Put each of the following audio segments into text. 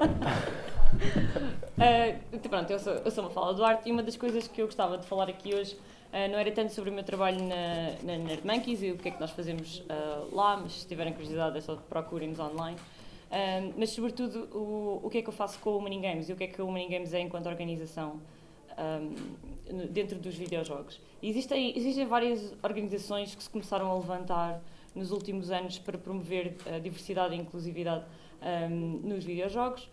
uh, pronto, eu sou, eu sou uma fala Duarte e uma das coisas que eu gostava de falar aqui hoje uh, não era tanto sobre o meu trabalho na, na Nerd Monkeys e o que é que nós fazemos uh, lá, mas se tiverem curiosidade é só procurem-nos online. mas sobretudo o, o que é que eu faço com o Money Games e o que é que o Money Games é enquanto organização um, dentro dos videojogos. Existem, existem várias organizações que se começaram a levantar nos últimos anos para promover a diversidade e inclusividade um, nos videojogos.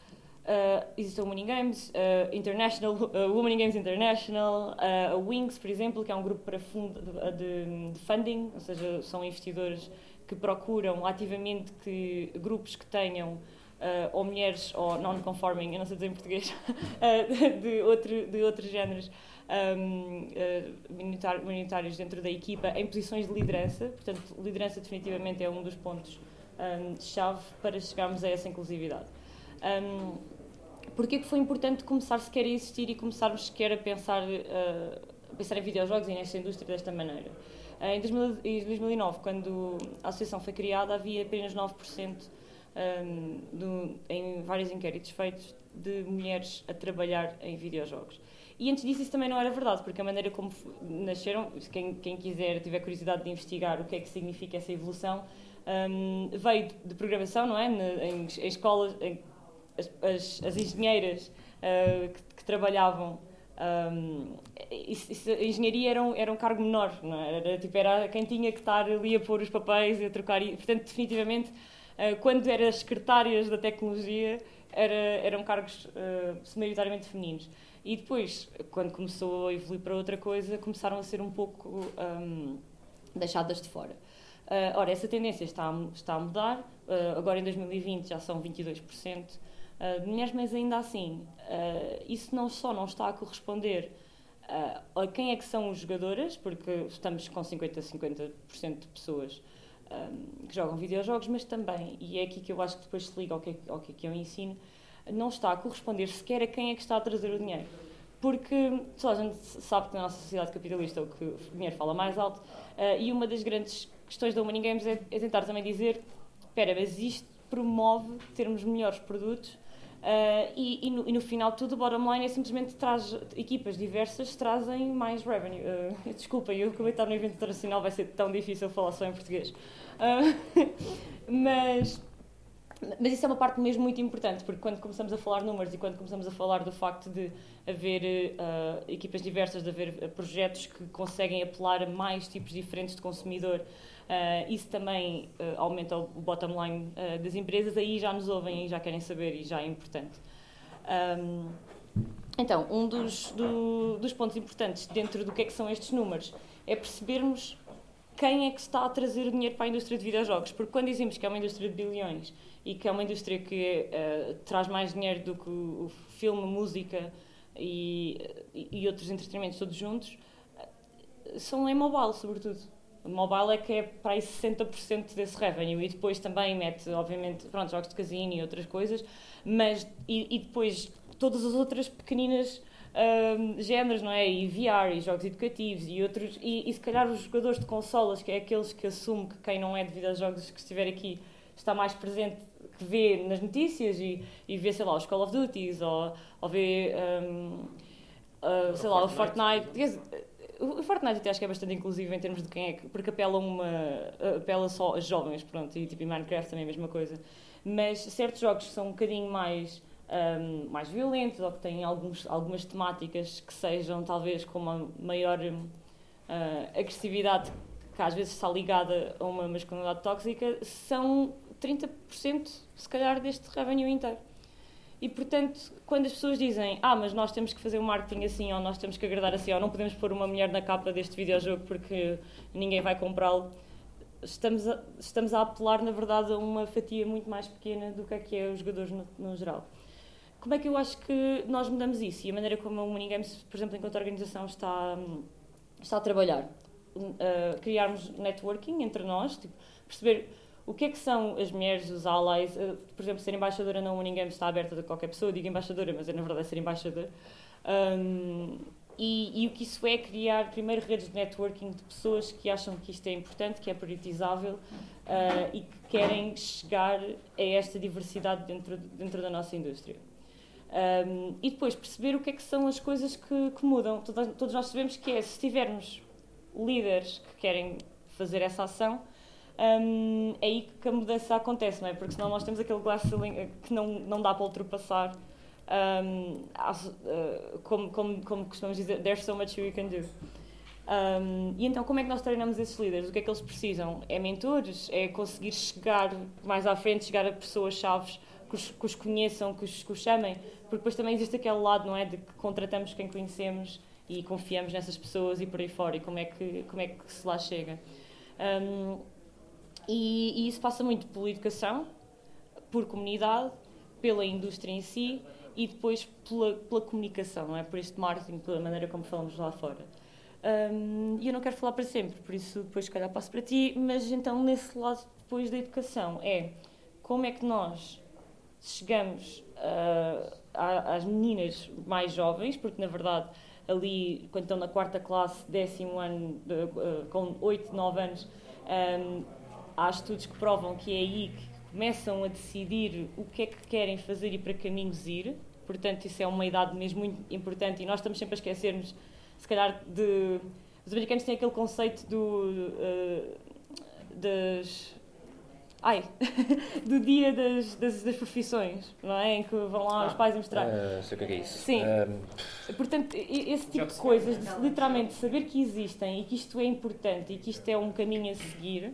Uh, existe a Women Games, uh, International, uh, Women Games International, uh, a Wings, por exemplo, que é um grupo para fund, de, de, funding, ou seja, são investidores que procuram ativamente que grupos que tenham uh, ou mulheres ou non-conforming, eu não sei dizer em português, uh, de, outro, de outros géneros um, uh, minoritários dentro da equipa em posições de liderança. Portanto, liderança definitivamente é um dos pontos um, chave para chegarmos a essa inclusividade. Um, Porquê que foi importante começar sequer a existir e começarmos sequer a pensar, uh, a pensar em videojogos e nesta indústria desta maneira? Uh, em 2009, quando a associação foi criada, havia apenas 9% um, do, em vários inquéritos feitos de mulheres a trabalhar em videojogos. E antes disso isso também não era verdade, porque a maneira como nasceram, quem, quem quiser, tiver curiosidade de investigar o que é que significa essa evolução, um, veio de programação, não é? Em, em escolas, em, as, as, as, engenheiras uh, que, que, trabalhavam um, isso, isso, a engenharia era um, era um cargo menor, não é? era, tipo, era quem tinha que estar ali a pôr os papéis e a trocar. Portanto, definitivamente, uh, quando eram secretárias da tecnologia, era, eram cargos uh, femininos. E depois, quando começou a evoluir para outra coisa, começaram a ser um pouco um, deixadas de fora. Uh, ora, essa tendência está a, está a mudar. Uh, agora, em 2020, já são 22% uh, de mulheres, mas ainda assim, uh, isso não só não está a corresponder a quem é que são os jogadoras, porque estamos com 50% a 50% de pessoas que jogam videojogos, mas também, e é aqui que eu acho que depois se liga ao que, ao que eu ensino, não está a corresponder sequer a quem é que está a trazer o dinheiro. Porque só a gente sabe que na nossa sociedade capitalista o que o dinheiro fala mais alto, uh, e uma das grandes questões da Money Games é, é, tentar também dizer: espera, mas isto promove termos melhores produtos. Uh, e, e, no, e, no, final tudo o bottom line é simplesmente traz equipas diversas trazem mais revenue uh, eu acabei de estar no evento internacional vai ser tão difícil falar só em português uh, mas mas isso é uma parte mesmo muito importante, porque quando começamos a falar números e quando começamos a falar do facto de haver uh, equipas diversas, de haver uh, projetos que conseguem apelar a mais tipos diferentes de consumidor, uh, isso também aumenta o bottom line das empresas, aí já nos ouvem e já querem saber e já é importante. Um, então, um dos, do, dos pontos importantes dentro do que é que são estes números é percebermos quem é que está a trazer o dinheiro para a indústria de videojogos, porque quando dizemos que é uma indústria de bilhões e que é uma indústria que uh, traz mais dinheiro do que o, o filme, música e, e, outros entretenimentos todos juntos, uh, são em mobile, sobretudo. Mobile é que é para aí 60% desse revenue e depois também mete, obviamente, pronto, jogos de casino e outras coisas, mas e, e depois todas as outras pequeninas um, géneros, não é? E VR, e jogos educativos, e outros, e, e se calhar os jogadores de consolas, que é aqueles que assumo que quem não é de videojogos que estiver aqui está mais presente que vê nas notícias e, e vê, sei lá, os Call of Duties ou, ou vê, um, uh, sei lá, o Fortnite. O Fortnite até acho que é bastante inclusivo em termos de quem é que. porque apela, uma, apela só a jovens, pronto, e tipo em Minecraft também é a mesma coisa. Mas certos jogos que são um bocadinho mais. Um, mais violentos ou que têm alguns, algumas temáticas que sejam talvez com uma maior uh, agressividade que às vezes está ligada a uma masculinidade tóxica, são 30% se calhar deste revenue inteiro. E portanto, quando as pessoas dizem, ah, mas nós temos que fazer um marketing assim, ou nós temos que agradar assim, ou não podemos pôr uma mulher na capa deste videojogo porque ninguém vai comprá-lo, estamos a, estamos a apelar, na verdade, a uma fatia muito mais pequena do que é que é os jogadores no, no geral. Como é que eu acho que nós mudamos isso? E a maneira como o Money Games, por exemplo, enquanto organização, está, está a trabalhar? Uh, criarmos networking entre nós, tipo, perceber o que é que são as mulheres, os allies? Uh, por exemplo, ser embaixadora não ninguém está aberta a qualquer pessoa, digo embaixadora, mas é, na verdade é ser embaixador. Um, e, e, o que isso é criar primeiro redes de networking de pessoas que acham que isto é importante, que é prioritizável uh, e que querem chegar a esta diversidade dentro, dentro da nossa indústria. Um, e depois perceber o que é que são as coisas que, que mudam. Todos, todos, nós sabemos que é, se tivermos líderes que querem fazer essa ação, um, é aí que a mudança acontece, não é? Porque senão nós temos aquele glass ceiling que não, não dá para ultrapassar. Um, uh, como, como, como costumamos dizer, there's so much we can do. Um, e então, como é que nós treinamos esses líderes? O que é que eles precisam? É mentores? É conseguir chegar mais à frente, chegar a pessoas-chave que os, que os conheçam, que os, que os chamem? Porque depois também existe aquele lado, não é? De que contratamos quem conhecemos e confiamos nessas pessoas e por aí fora. E como é que, como é que se lá chega? Um, e, e isso passa muito pela educação, por comunidade, pela indústria em si e depois pela, pela comunicação, não é? Por este marketing, pela maneira como falamos lá fora. Um, e eu não quero falar para sempre, por isso depois se calhar passo para ti, mas então nesse lado depois da educação é como é que nós chegamos uh, às meninas mais jovens, porque na verdade ali quando estão na quarta classe, décimo ano, uh, com 8, 9 anos, um, há estudos que provam que é aí que começam a decidir o que é que querem fazer e para caminhos ir. Portanto isso é uma idade mesmo muito importante e nós estamos sempre a esquecermos, se calhar, de... Os americanos têm aquele conceito do... Uh, das... Ai, do dia das, das, das, profissões, não é? Em que vão lá ah, os pais mostrar. Uh, sei o que é, é isso. Sim. Um... Portanto, esse tipo de coisas, de literalmente saber que existem e que isto é importante e que isto é um caminho a seguir, uh,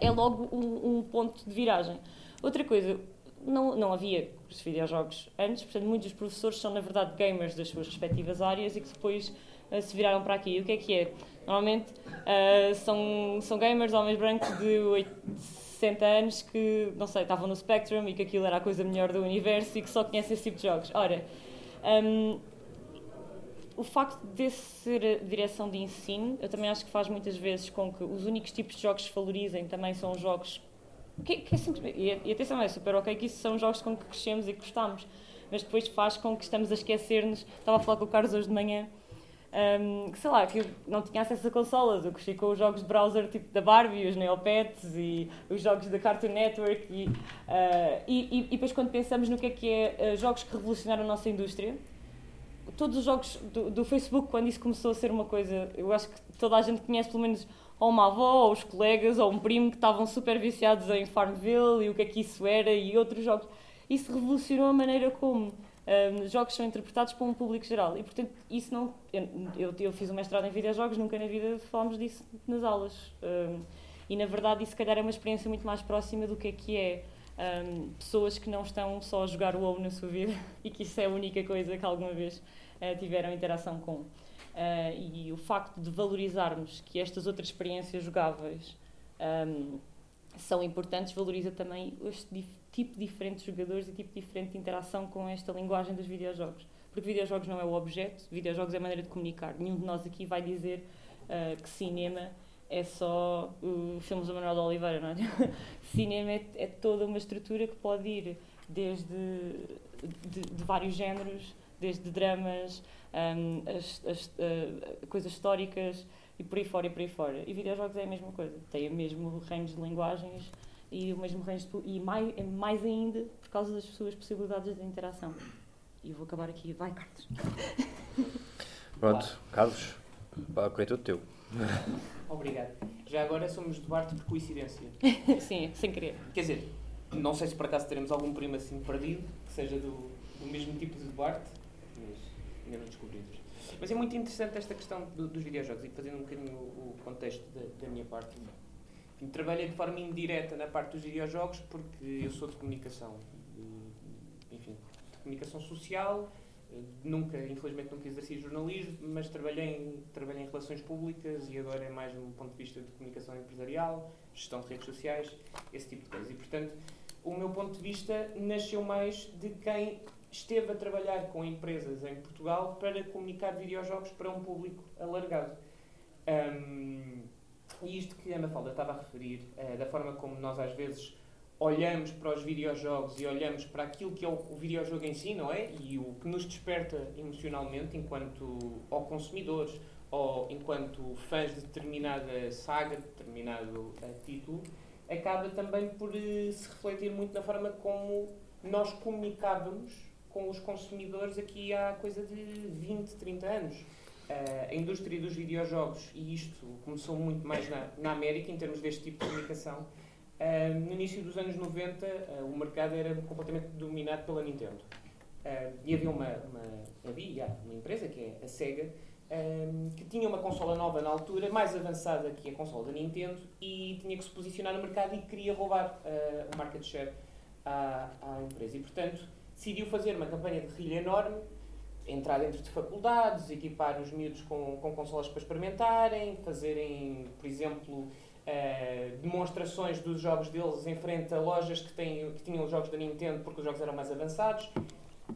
é logo um, um ponto de viragem. Outra coisa, não, não havia os videojogos antes, portanto, muitos dos professores são, na verdade, gamers das suas respectivas áreas e que depois se viraram para aqui. E o que é que é? Normalmente uh, são, são gamers, homens brancos de 60 anos que, não sei, estavam no Spectrum e que aquilo era a coisa melhor do universo e que só conhecem esse tipo de jogos. Ora, um, o facto de ser direção de ensino, eu também acho que faz muitas vezes com que os únicos tipos de jogos que valorizem também são os jogos que, que é simplesmente, e, e atenção, é super ok que isso são jogos com que crescemos e gostamos, mas depois faz com que estamos a esquecer-nos. Estava a falar com o Carlos hoje de manhã, um, sei lá, que eu não tinha acesso a consolas, eu cresci com os jogos de browser tipo da Barbie, os Neopets e os jogos da Cartoon Network. E, uh, e, e, depois, quando pensamos no que é que é uh, jogos que revolucionaram a nossa indústria, todos os jogos do, do Facebook, quando isso começou a ser uma coisa, eu acho que toda a gente conhece pelo menos ou uma avó, ou os colegas, ou um primo que estavam super viciados em Farmville e o que é que isso era e outros jogos. Isso revolucionou a maneira como um, jogos são interpretados para um público geral. E, portanto, isso não. Eu, eu fiz um mestrado em videojogos, nunca na vida falámos disso nas aulas. Um, e, na verdade, isso, se calhar, é uma experiência muito mais próxima do que é que é. Um, pessoas que não estão só a jogar o WoW na sua vida e que isso é a única coisa que alguma vez uh, tiveram interação com. Uh, e o facto de valorizarmos que estas outras experiências jogáveis um, são importantes valoriza também este tipo diferente de jogadores e tipo diferente de interação com esta linguagem dos videojogos. Porque videojogos não é o objeto, videojogos é a maneira de comunicar. Nenhum de nós aqui vai dizer uh, que cinema é só uh, filmes do Manuel de Oliveira, não é? cinema é, é, toda uma estrutura que pode ir desde de, de vários géneros, desde dramas, um, as, as uh, coisas históricas e por aí fora e por aí fora. E videojogos é a mesma coisa, tem o mesmo range de linguagens e o mesmo range de, e mais, mais ainda por causa das suas possibilidades de interação. E vou acabar aqui. Vai, Carlos. Pronto, Carlos, é todo teu. Obrigado. Já agora somos Duarte por coincidência. Sim, sem querer. Quer dizer, não sei se por acaso teremos algum primo assim perdido, que seja do, do mesmo tipo de Duarte, ainda não descobridos. Mas é muito interessante esta questão do, dos videojogos e fazendo um bocadinho o, o contexto da, da, minha parte. Enfim, trabalhei de forma indireta na parte dos videojogos porque eu sou de comunicação, enfim, de comunicação social. Nunca, infelizmente, nunca exerci jornalismo, mas trabalhei em, trabalhei em relações públicas e agora é mais um ponto de vista de comunicação empresarial, gestão de redes sociais, esse tipo de coisas. E, portanto, o meu ponto de vista nasceu mais de quem esteve a trabalhar com empresas em Portugal para comunicar videojogos para um público alargado. Um, e isto que a Ana Falda estava a referir, uh, da forma como nós às vezes olhamos para os videojogos e olhamos para aquilo que é o, o videojogo em si, não é? E o que nos desperta emocionalmente enquanto ou consumidores ou enquanto fãs de determinada saga, de determinado uh, título, acaba também por uh, se refletir muito na forma como nós comunicávamos com os consumidores aqui há coisa de 20, 30 anos. Uh, a indústria dos videojogos, e isto começou muito mais na, na América, em termos deste tipo de comunicação, uh, no início dos anos 90 uh, o mercado era completamente dominado pela Nintendo. e havia uma, uma, havia uma empresa, que é a Sega, que tinha uma consola nova na altura, mais avançada que a consola da Nintendo, e tinha que se posicionar no mercado e queria roubar o market share à, à empresa. E, portanto, decidiu fazer uma campanha de guerrilha enorme, entrar dentro de faculdades, equipar os miúdos com, com consolas para experimentarem, fazerem, por exemplo, uh, demonstrações dos jogos deles em frente a lojas que, têm, que tinham os jogos da Nintendo porque os jogos eram mais avançados.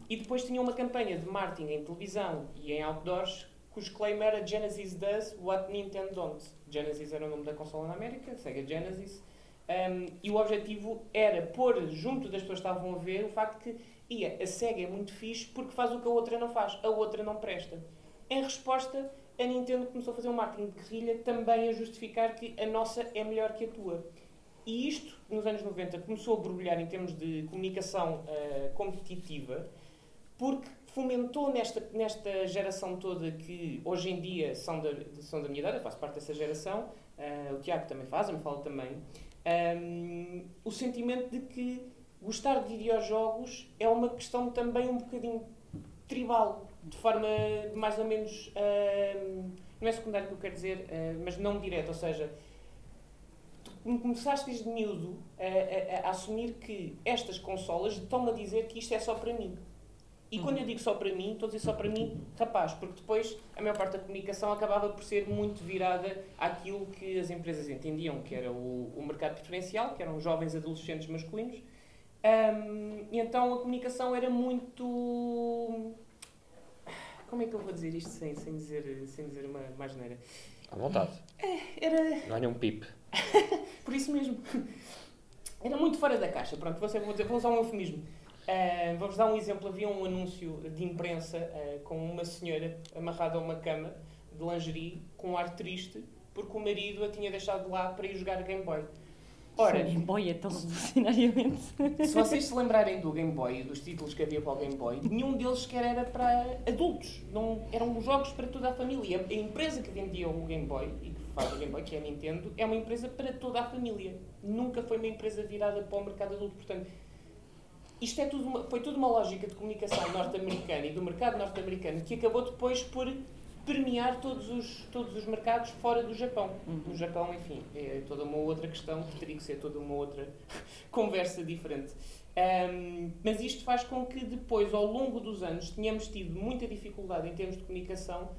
E depois tinham uma campanha de marketing em televisão e em outdoors cujo claim era Genesis does what Nintendo don't. Genesis era o nome da consola na América, Sega Genesis. Um, e o objetivo era pôr junto das pessoas que estavam a ver o facto que e a SEGA é muito fixe porque faz o que a outra não faz, a outra não presta. Em resposta, a Nintendo começou a fazer um marketing de guerrilha também a justificar que a nossa é melhor que a tua. E isto, nos anos 90, começou a borbulhar em termos de comunicação uh, competitiva, porque fomentou nesta, nesta geração toda que hoje em dia são da, são da minha idade, eu faço parte dessa geração, uh, o Tiago também faz, a me fala também, um, ehm, o sentimento de que gostar de videojogos é uma questão também um bocadinho tribal, de forma mais ou menos. Uh, não é secundária que eu quero dizer, uh, mas não direta, ou seja, tu começaste desde miúdo a, a, a, assumir que estas consolas estão a dizer que isto é só para mim. E quando eu uhum. digo só para mim, estou a dizer só para mim, rapaz, porque depois a maior parte da comunicação acabava por ser muito virada àquilo que as empresas entendiam que era o, o mercado preferencial, que eram jovens adolescentes masculinos, um, e então a comunicação era muito. Como é que eu vou dizer isto sem, sem, dizer, sem dizer uma, uma geneira? À vontade. É, era. Não há nenhum pip. Por isso mesmo. Era muito fora da caixa. Pronto, vou, dizer, vou usar um eufemismo. Uh, Vou-vos dar um exemplo. Havia um anúncio de imprensa uh, com uma senhora amarrada a uma cama de lingerie com um ar triste porque o marido a tinha deixado lá para ir jogar Game Boy. Ora, Game Boy é tão revolucionariamente. Se vocês se lembrarem do Game Boy e dos títulos que havia para o Game Boy, nenhum deles sequer era para adultos. Não, eram jogos para toda a família. A empresa que vendia o Game Boy e que faz o Game Boy, que é a Nintendo, é uma empresa para toda a família. Nunca foi uma empresa virada para o mercado adulto. Portanto, isto é tudo uma, foi tudo uma lógica de comunicação norte-americana e do mercado norte-americano que acabou depois por permear todos os, todos os mercados fora do Japão. Uhum. No Japão, enfim, é toda uma outra questão que teria que ser toda uma outra conversa diferente. Um, mas isto faz com que depois, ao longo dos anos, tenhamos tido muita dificuldade em termos de comunicação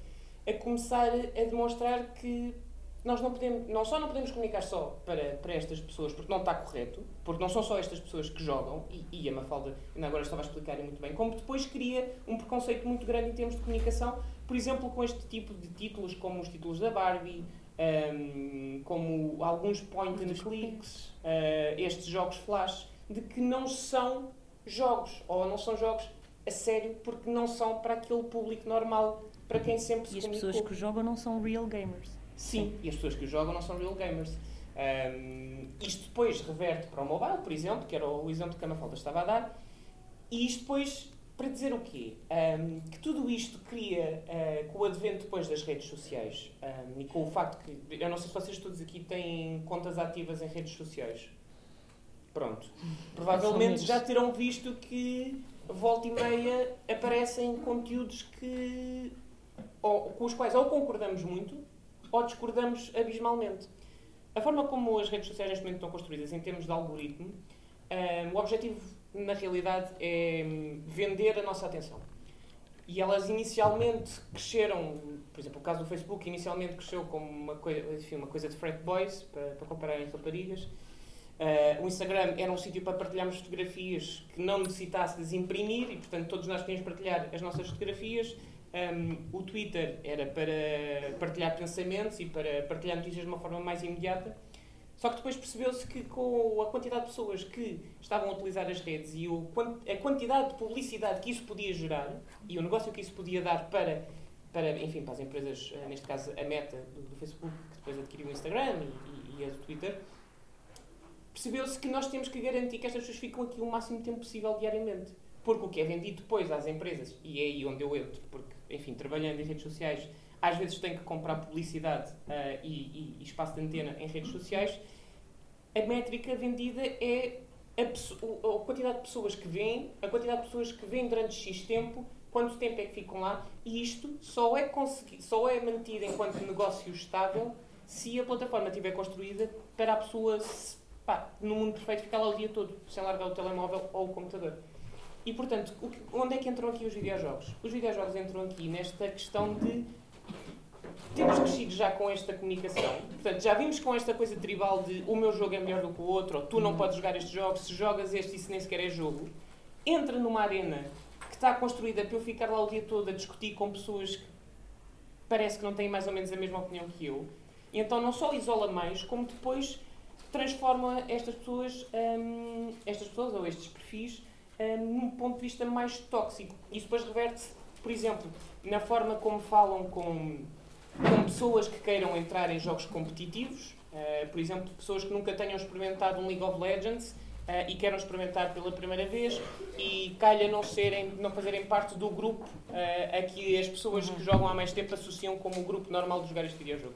a começar a demonstrar que nós não podemos, não só não podemos comunicar só para, para estas pessoas, porque não está correto, porque não são só estas pessoas que jogam, e, e a Mafalda ainda agora estava a explicar muito bem, como depois cria um preconceito muito grande em termos de comunicação, por exemplo, com este tipo de títulos, como os títulos da Barbie, um, como alguns point and clicks, uh, estes jogos flash, de que não são jogos, ou não são jogos a sério, porque não são para aquele público normal, para quem sempre se E as pessoas que jogam não são real gamers. Sim, e as pessoas que jogam não são real gamers. Um, isto depois reverte para o mobile, por exemplo, que era o exemplo que a Mafalda estava a dar, e isto depois para dizer o quê? Um, que tudo isto cria, uh, com o advento depois das redes sociais um, e com o facto que, eu não sei se vocês todos aqui têm contas ativas em redes sociais. Pronto. Provavelmente já terão visto que volta e meia aparecem conteúdos que, ou, com os quais ou concordamos muito ou discordamos abismalmente. A forma como as redes sociais neste momento estão construídas em termos de algoritmo, um, o objetivo, na realidade, é vender a nossa atenção. E elas inicialmente cresceram, por exemplo, o caso do Facebook, inicialmente cresceu como uma coisa, enfim, uma coisa de frat boys, para, para compararem raparigas. Uh, o Instagram era um sítio para partilharmos fotografias que não necessitasse de imprimir e, portanto, todos nós podíamos partilhar as nossas fotografias um, o Twitter era para partilhar pensamentos e para partilhar notícias de uma forma mais imediata. Só que depois percebeu-se que com a quantidade de pessoas que estavam a utilizar as redes e o, a quantidade de publicidade que isso podia gerar e o negócio que isso podia dar para, para enfim, para as empresas, eh, neste caso a Meta do, do Facebook, que depois adquiriu o Instagram e, e, e a do Twitter, percebeu-se que nós temos que garantir que estas pessoas ficam aqui o máximo tempo possível diariamente. Porque o que é vendido depois às empresas, e é aí onde eu entro, porque, enfim, trabalhando em redes sociais, às vezes tenho que comprar publicidade uh, e, e, espaço de antena em redes sociais, a métrica vendida é a, a, quantidade de pessoas que vêm, a quantidade de pessoas que vêm durante X tempo, quanto tempo é que ficam lá, e isto só é, só é mantido enquanto negócio estável se a plataforma estiver construída para a pessoa, pá, no mundo perfeito, ficar lá o dia todo, sem largar o telemóvel ou o computador. E, portanto, onde é que entram aqui os videojogos? Os videojogos entram aqui nesta questão de temos crescido já com esta comunicação. Portanto, já vimos com esta coisa tribal de o meu jogo é melhor do que o outro, ou tu não podes jogar este jogo, se jogas este isso nem sequer é jogo. Entra numa arena que está construída para eu ficar lá o dia todo a discutir com pessoas que parece que não têm mais ou menos a mesma opinião que eu. E então não só isola mais, como depois transforma estas pessoas, hum, estas pessoas ou estes perfis hum, num ponto de vista mais tóxico. Isso depois reverte, por exemplo, na forma como falam com com pessoas que queiram entrar em jogos competitivos, uh, por exemplo, pessoas que nunca tenham experimentado um League of Legends uh, e queiram experimentar pela primeira vez e calha não, serem, não fazerem parte do grupo uh, a que as pessoas que jogam há mais tempo associam como o grupo normal de jogar este videojogo.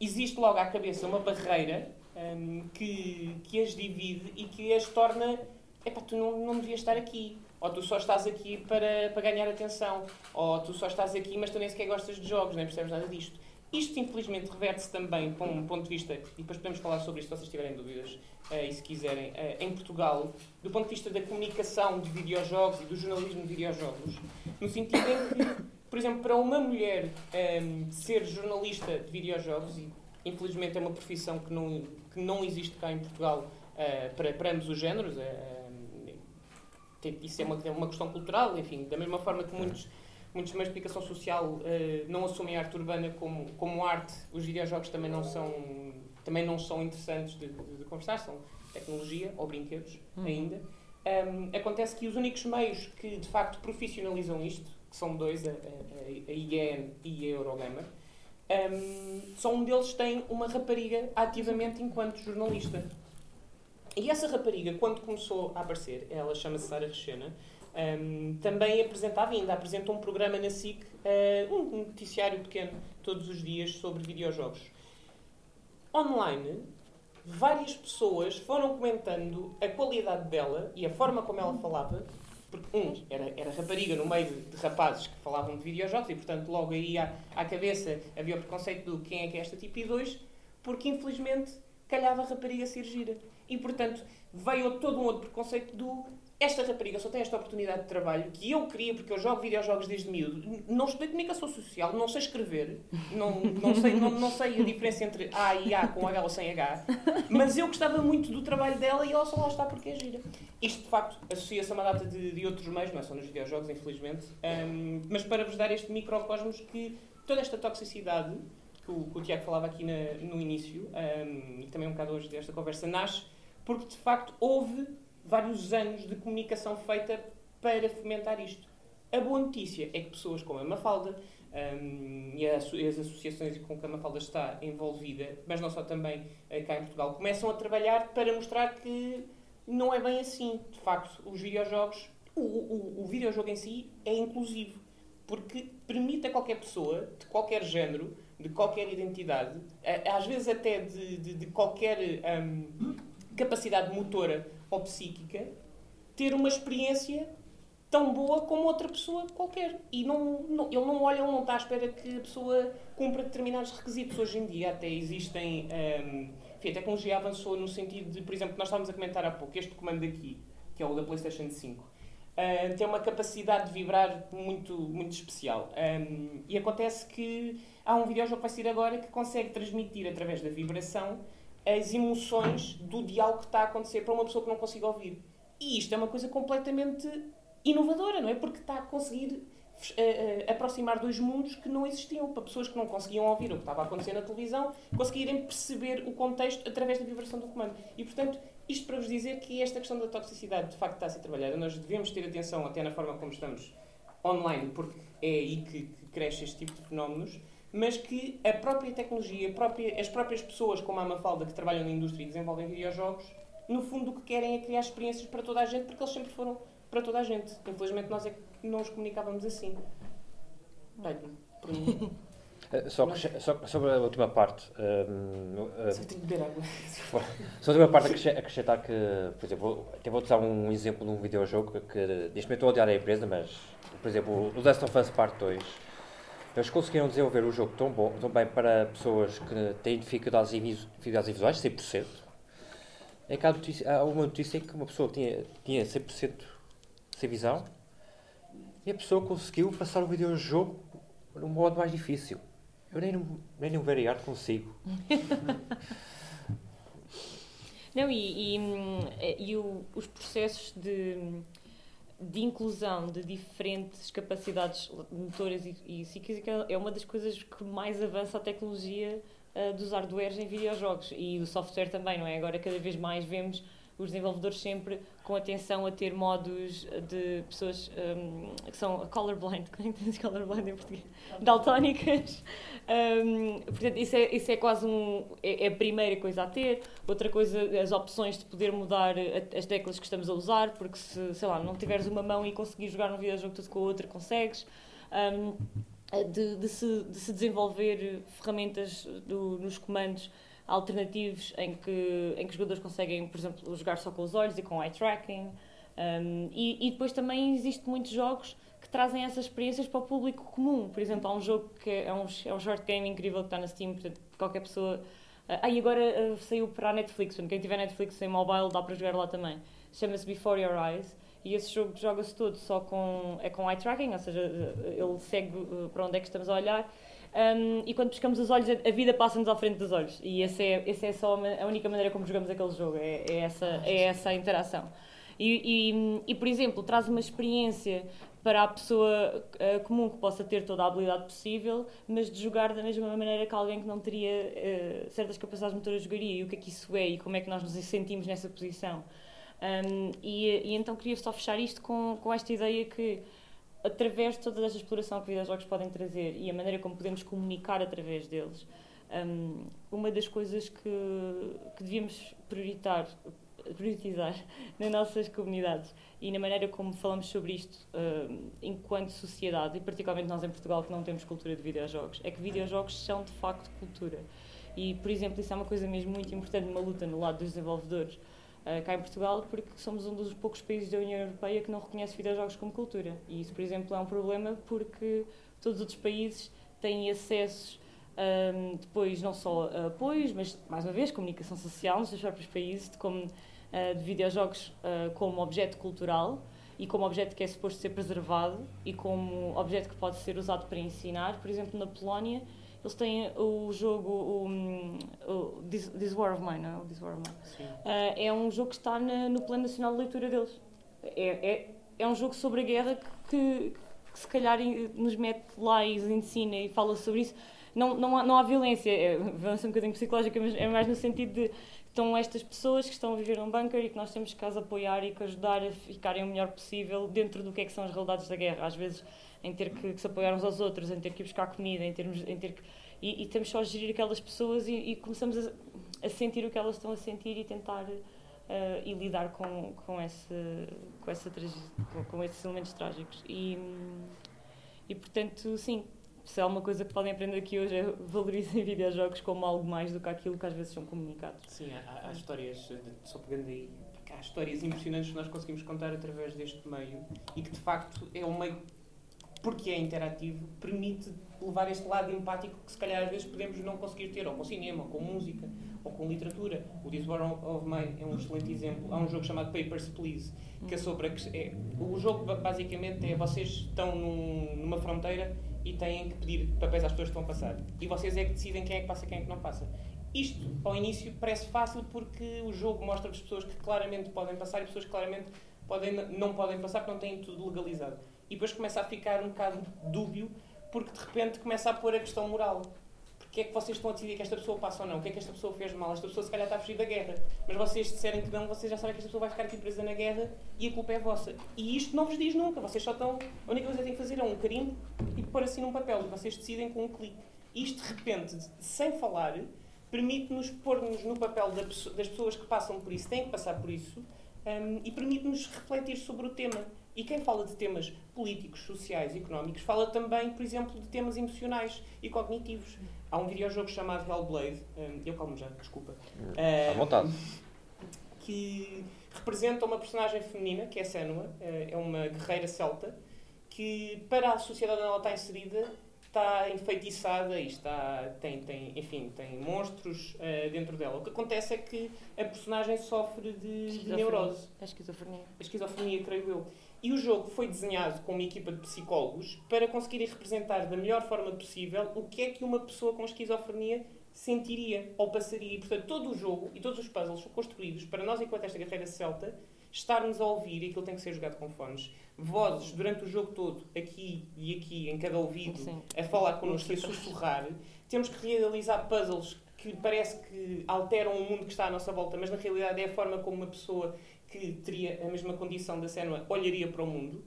Existe logo à cabeça uma barreira um, ehm, que, que as divide e que as torna. Epá, tu não, não devias estar aqui ou tu só estás aqui para, para ganhar atenção, ou tu só estás aqui, mas tu nem sequer gostas de jogos, nem percebes nada disto. Isto, infelizmente, reverte-se também para um ponto de vista, e depois podemos falar sobre isto se vocês tiverem dúvidas, uh, e se quiserem, uh, em Portugal, do ponto de vista da comunicação de videojogos e do jornalismo de videojogos, no sentido em que, por exemplo, para uma mulher um, ehm, ser jornalista de videojogos, e infelizmente é uma profissão que não, que não existe cá em Portugal uh, para, para ambos os géneros, isso é uma, é uma questão cultural, enfim, da mesma forma que muitos, muitos meios de explicação social uh, não assumem a arte urbana como, como arte, os videojogos também não são, também não são interessantes de, de, de conversar, são tecnologia ou brinquedos uhum. ainda. Um, acontece que os únicos meios que de facto profissionalizam isto, que são dois, a, a, a IGN e a Eurogamer, um, só um deles tem uma rapariga ativamente enquanto jornalista. E essa rapariga, quando começou a aparecer, ela chama-se Sara Rechena, um, também apresentava, ainda apresenta um programa na SIC, uh, um noticiário pequeno, todos os dias, sobre videojogos. Online, várias pessoas foram comentando a qualidade dela e a forma como ela falava, porque, um, era, era rapariga no meio de, de rapazes que falavam de videojogos e, portanto, logo aí à, à cabeça havia o preconceito do quem é que é esta tipo, e dois, porque, infelizmente, calhava a rapariga ser gira. E, portanto, veio todo um outro preconceito do esta rapariga só tem esta oportunidade de trabalho que eu queria, porque eu jogo videojogos desde miúdo. Não estudei comunicação social, não sei escrever, não, não, sei, não, não sei a diferença entre A e A com H ou sem H, mas eu gostava muito do trabalho dela e ela só lá está porque é gira. Isto, de facto, associa-se a uma data de, de outros meios, não é só nos videojogos, infelizmente, um, mas para vos dar este microcosmos que toda esta toxicidade que o, que o Tiago falava aqui na, no início, um, e também um bocado hoje desta conversa, nasce porque de facto houve vários anos de comunicação feita para fomentar isto. A boa notícia é que pessoas como a Mafalda um, e as, as, associações com que a Mafalda está envolvida, mas não só também uh, cá em Portugal, começam a trabalhar para mostrar que não é bem assim. De facto, os videojogos, o, o, o videojogo em si é inclusivo, porque permite a qualquer pessoa, de qualquer género, de qualquer identidade, às vezes até de, de, de qualquer um, capacidade motora ou psíquica, ter uma experiência tão boa como outra pessoa qualquer. E não, não, ele não olha, ele não está à espera que a pessoa cumpra determinados requisitos. Hoje em dia até existem. Um, enfim, a tecnologia avançou no sentido de, por exemplo, nós estávamos a comentar há pouco, este comando aqui, que é o da PlayStation 5. Uh, tem uma capacidade de vibrar muito, muito especial. Um, e acontece que há um videojogo que vai sair agora que consegue transmitir através da vibração as emoções do diálogo que está a acontecer para uma pessoa que não consiga ouvir. E isto é uma coisa completamente inovadora, não é? Porque está a conseguir uh, aproximar dois mundos que não existiam, para pessoas que não conseguiam ouvir o que estava a acontecer na televisão, conseguirem perceber o contexto através da vibração do comando. E, portanto, isto para vos dizer que esta questão da toxicidade de facto está a ser trabalhada. Nós devemos ter atenção até na forma como estamos online, porque é aí que cresce este tipo de fenómenos, mas que a própria tecnologia, a própria, as próprias pessoas como a Mafalda que trabalham na indústria e desenvolvem videojogos, no fundo o que querem é criar experiências para toda a gente, porque eles sempre foram para toda a gente. Infelizmente nós é que não os comunicávamos assim. Bem. Eh, só, só, sobre a última parte. Um, uh, Só tenho que beber água. Sobre a última parte, acrescentar que, por exemplo, até vou usar um exemplo de um videojogo que, neste momento estou a odiar a empresa, mas, por exemplo, o Last of Us Part 2, eles conseguiram desenvolver o jogo tão, bom, tão bem para pessoas que têm dificuldades, dificuldades visuais, 100%. É que há, notícia, há uma notícia em que uma pessoa tinha, tinha 100% sem visão e a pessoa conseguiu passar o videojogo num modo mais difícil. Eu nem, nem no Very consigo. Não, e, e, e o, os processos de, de inclusão de diferentes capacidades motoras e, e psíquicas é uma das coisas que mais avança a tecnologia uh, dos hardwares em videojogos e o software também, não é? Agora cada vez mais vemos os desenvolvedores sempre com atenção a ter modos de pessoas um, que são colorblind, como é que diz colorblind em português? Daltónicas. Um, portanto, isso é, isso é quase um, é, é, a primeira coisa a ter. Outra coisa, as opções de poder mudar as teclas que estamos a usar, porque se, sei lá, não tiveres uma mão e conseguir jogar um videojogo tudo com a outra, consegues. Um, de, de, se, de se desenvolver ferramentas do, nos comandos alternativos em que, em que os jogadores conseguem, por exemplo, jogar só com os olhos e com eye tracking. Um, e, e, depois também existem muitos jogos que trazem essas experiências para o público comum. Por exemplo, há um jogo que é um, é um short game incrível que está na Steam, portanto, qualquer pessoa. Ah, e agora uh, saiu para a Netflix, quem tiver Netflix em mobile dá para jogar lá também. Chama-se Before Your Eyes. E esse jogo joga-se todo só com, é com eye tracking, ou seja, ele segue uh, para onde é que estamos a olhar um, e quando pescamos os olhos, a vida passa-nos à frente dos olhos. E essa é, essa é só a única maneira como jogamos aquele jogo, é, é essa, é essa a interação. E, e, e, por exemplo, traz uma experiência para a pessoa uh, comum que possa ter toda a habilidade possível, mas de jogar da mesma maneira que alguém que não teria uh, certas capacidades motoras jogaria. E o que é que isso é e como é que nós nos sentimos nessa posição. Um, e, e, então queria só fechar isto com, com esta ideia que através de toda esta exploração que videojogos podem trazer e a maneira como podemos comunicar através deles, um, uma das coisas que, que devíamos prioritar, priorizar nas nossas comunidades e na maneira como falamos sobre isto um, enquanto sociedade, e particularmente nós em Portugal que não temos cultura de videojogos, é que videojogos são de facto cultura. E, por exemplo, isso é uma coisa mesmo muito importante numa luta no lado dos desenvolvedores uh, cá em Portugal, porque somos um dos poucos países da União Europeia que não reconhece videojogos como cultura. E isso, por exemplo, é um problema porque todos os outros países têm acessos um, depois não só a apoios, mas mais uma vez comunicação social nos seus próprios países, de, como, uh, de videojogos uh, como objeto cultural e como objeto que é suposto ser preservado e como objeto que pode ser usado para ensinar. Por exemplo, na Polónia eles têm o jogo o, o This, This, War of Mine, não é? This War of Mine. Uh, é um jogo que está na, no Plano Nacional de Leitura deles. É, é, é um jogo sobre a guerra que, que, se calhar nos mete lá e ensina e fala sobre isso. Não, não, há, não há violência, é violência um bocadinho psicológica, mas é mais no sentido de estão estas pessoas que estão a viver num bunker e que nós temos que as apoiar e que ajudar a ficarem o melhor possível dentro do que é que são as realidades da guerra. Às vezes em ter que, que, se apoiar uns aos outros, em ter que ir buscar comida, em, termos, em ter que. E, e temos só a gerir aquelas pessoas e, e começamos a, a, sentir o que elas estão a sentir e tentar uh, e lidar com, com, esse, com, essa, com, com esses elementos trágicos. E, e portanto, sim, se há uma coisa que podem aprender aqui hoje é valorizem videojogos como algo mais do que aquilo que às vezes são comunicados. Sim, há, há histórias, só pegando aí, há histórias impressionantes que nós conseguimos contar através deste meio e que de facto é um meio porque é interativo, permite levar este lado empático que se calhar às vezes podemos não conseguir ter, ou com cinema, ou com música, ou com literatura. O This War of Mine é um excelente exemplo. Há um jogo chamado Papers, Please, que é sobre a, é, o jogo basicamente é vocês estão num, numa fronteira e têm que pedir papéis às pessoas que estão a passar. E vocês é que decidem quem é que passa e quem é que não passa. Isto, ao início, parece fácil porque o jogo mostra as pessoas que claramente podem passar e pessoas que claramente podem, não podem passar porque não têm tudo legalizado. E depois começa a ficar um bocado dúbio porque de repente começa a pôr a questão moral. Porque é que vocês estão a decidir que esta pessoa passa ou não? O que é que esta pessoa fez mal? Esta pessoa se calhar está a fugir da guerra. Mas vocês disserem que não, vocês já sabem que esta pessoa vai ficar aqui presa na guerra e a culpa é vossa. E isto não vos diz nunca. Vocês só estão. A única coisa que têm que fazer é um carimbo e pôr assim num papel. E vocês decidem com um clique. Isto, de repente, sem falar, permite-nos pôr-nos no papel das pessoas que passam por isso, têm que passar por isso, um, e permite-nos refletir sobre o tema. E quem fala de temas políticos, sociais económicos fala também, por exemplo, de temas emocionais e cognitivos. Há um videojogo chamado Hellblade, um, eu calmo já, desculpa. Uh, à vontade. Que representa uma personagem feminina, que é Senua, uh, é uma guerreira celta, que para a sociedade onde ela está inserida está enfeitiçada e está, tem, tem, enfim, tem monstros uh, dentro dela. O que acontece é que a personagem sofre de, de neurose. A esquizofrenia. A esquizofrenia, creio eu. E o jogo foi desenhado com uma equipa de psicólogos para conseguirem representar da melhor forma possível o que é que uma pessoa com esquizofrenia sentiria ou passaria. E, portanto, todo o jogo e todos os puzzles são construídos para nós, enquanto esta guerreira celta, estarmos a ouvir, e aquilo tem que ser jogado com fones, vozes durante o jogo todo, aqui e aqui, em cada ouvido, Sim. a falar connosco e a sussurrar. Temos que realizar puzzles que parece que alteram o mundo que está à nossa volta, mas na realidade é a forma como uma pessoa que teria a mesma condição da Senua olharia para o mundo.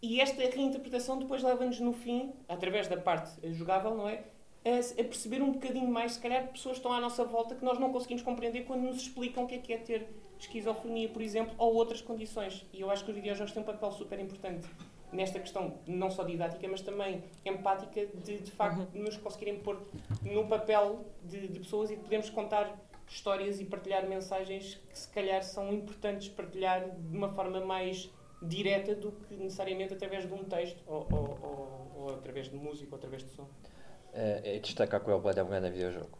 E esta reinterpretação depois leva-nos no fim, através da parte jogável, não é? A, a, perceber um bocadinho mais, se calhar, pessoas que estão à nossa volta que nós não conseguimos compreender quando nos explicam o que é que é ter esquizofrenia, por exemplo, ou outras condições. E eu acho que os videojogos têm um papel super importante nesta questão, não só didática, mas também empática, de de facto uhum. nos conseguirem pôr no papel de, de pessoas e podemos contar histórias e partilhar mensagens que se calhar são importantes partilhar de uma forma mais direta do que necessariamente através de um texto ou, ou, ou, ou através de música ou através de som. É, é destacar que o Hellblade é um grande videojogo.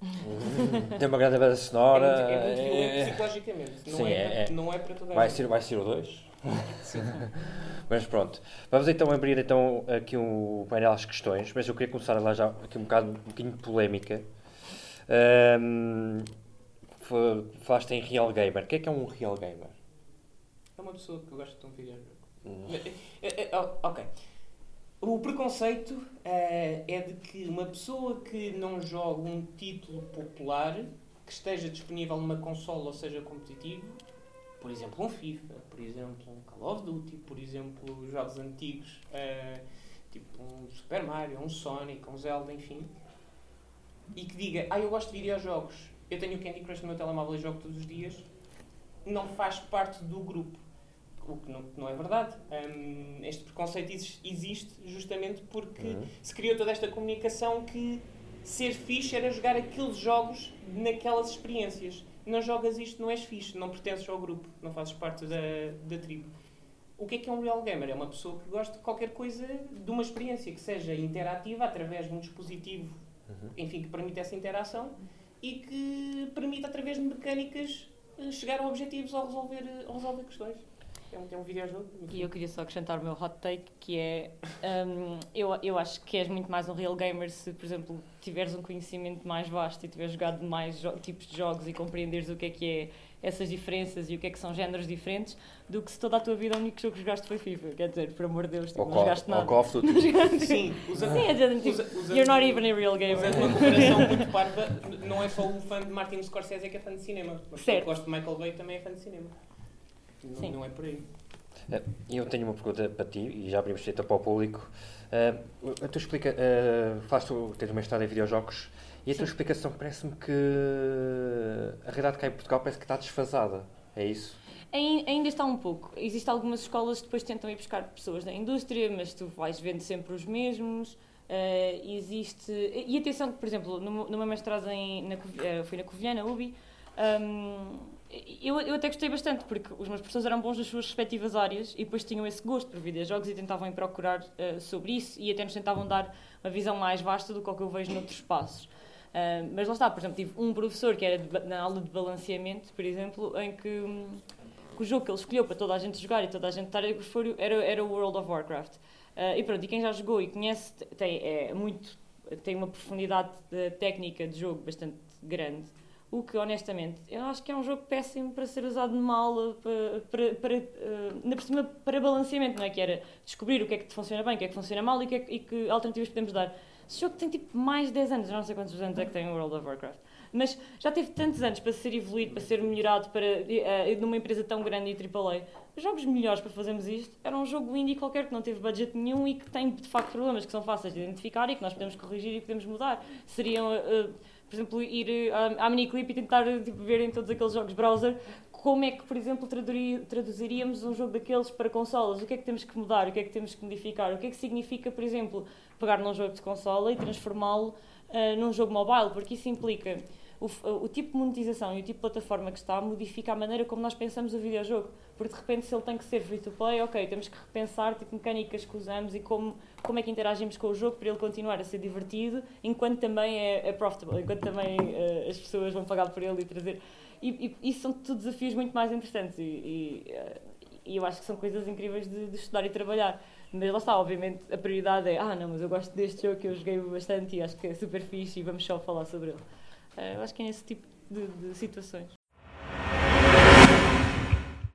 Tem uma grande banda sonora. É muito, é muito é, psicologicamente. Não, Sim, é, é, não é para toda a vai ser, vai ser o 2. mas pronto. Vamos então abrir então, aqui um painel às questões, mas eu queria começar lá já aqui um bocado um bocadinho polémica. Um, falaste em Real Gamer. O que é que é um Real Gamer? É uma pessoa que gosta de um videojogo. Hum. É, é, ok. O preconceito uh, é de que uma pessoa que não joga um título popular que esteja disponível numa consola ou seja competitivo, por exemplo um FIFA, por exemplo um Call of Duty, por exemplo jogos antigos, uh, tipo um Super Mario, um Sonic, um Zelda, enfim, e que diga, ah eu gosto de videojogos, eu tenho o Candy Crush no meu telemóvel e jogo todos os dias, não faz parte do grupo o que não, não é verdade. Um, este preconceito existe justamente porque uhum. se criou toda esta comunicação que ser fixe era jogar aqueles jogos naquelas experiências. Não jogas isto, não és fixe, não pertences ao grupo, não fazes parte da, da tribo. O que é que é um real gamer? É uma pessoa que gosta de qualquer coisa, de uma experiência que seja interativa através de um dispositivo, uhum. enfim, que permita essa interação e que permita, através de mecânicas, chegar a objetivos ou resolver, ou resolver questões. É um, é um videojogo. E eu queria só acrescentar o meu hot take, que é, um, eu, eu acho que és muito mais um real gamer se, por exemplo, tiveres um conhecimento mais vasto e tiveres jogado mais tipos de jogos e compreenderes o que é que é essas diferenças e o que é que são géneros diferentes, do que se toda a tua vida o único jogo que jogaste foi FIFA. Quer dizer, por amor de Deus, tipo, não jogaste nada. Ou Call of Duty. Sim, usa, Sim, é dizer, tipo, usa, you're not even a real gamer. Usando uma comparação muito parva, não é só o fã de Martin Scorsese que é fã de cinema. Certo. gosto de Michael Bay também é fã de cinema. Não, Sim. não é por aí. Eh, eu tenho uma pergunta para ti e já abrimos então para o público. Uh, tu explica, uh, falaste, tens uma história em videojogos e a tua explicação parece-me que a realidade cá em Portugal parece que está desfasada. É isso? Ainda está um pouco. Existem algumas escolas que depois tentam ir buscar pessoas da indústria, mas tu vais vendo sempre os mesmos. Uh, existe. E atenção, por exemplo, no, no meu mestrado em, na, uh, fui na Covilhã, UBI. Um, eu, eu até gostei bastante, porque os meus professores eram bons nas suas respectivas áreas e depois tinham esse gosto por videojogos e tentavam procurar uh, sobre isso e até nos tentavam dar uma visão mais vasta do que que eu vejo noutros espaços. Uh, mas lá está, por exemplo, tive um professor que era de, na aula de balanceamento, por exemplo, em que, um, que, o jogo que ele escolheu para toda a gente jogar e toda a gente estar era, era o World of Warcraft. Uh, e pronto, e quem já jogou e conhece tem, é muito, tem uma profundidade técnica de jogo bastante grande o que honestamente eu acho que é um jogo péssimo para ser usado mal, para, para, para, uh, ainda por cima para balanceamento, não é? Que era descobrir o que é que funciona bem, o que é que funciona mal e, que, é, e que alternativas podemos dar. Esse jogo tem tipo mais de 10 anos, não sei quantos anos é que tem o World of Warcraft. Mas já teve tantos anos para ser evoluído, para ser melhorado, para uh, numa empresa tão grande e AAA. Jogos melhores para fazermos isto era um jogo indie qualquer que não teve budget nenhum e que tem de facto problemas que são fáceis de identificar e que nós podemos corrigir e podemos mudar. Seriam. Uh, por exemplo, ir à, à miniclip e tentar tipo, ver em todos aqueles jogos browser como é que, por exemplo, traduziríamos um jogo daqueles para consolas? O que é que temos que mudar? O que é que temos que modificar? O que é que significa, por exemplo, pegar num jogo de consola e transformá-lo uh, num jogo mobile? Porque isso implica o, o, tipo de monetização e o tipo de plataforma que está modifica a maneira como nós pensamos o videojogo. Porque de repente, se ele tem que ser free to play, ok, temos que repensar tipo, mecânicas que usamos e como, como é que interagimos com o jogo para ele continuar a ser divertido, enquanto também é, é profitable, enquanto também uh, as pessoas vão pagar por ele e trazer. E, isso são tudo desafios muito mais interessantes e, e, uh, e eu acho que são coisas incríveis de, de estudar e trabalhar. Mas lá está, obviamente, a prioridade é ah, não, mas eu gosto deste jogo que eu joguei bastante e acho que é super fixe e vamos só falar sobre ele. Uh, eu acho que é nesse tipo de, de situações.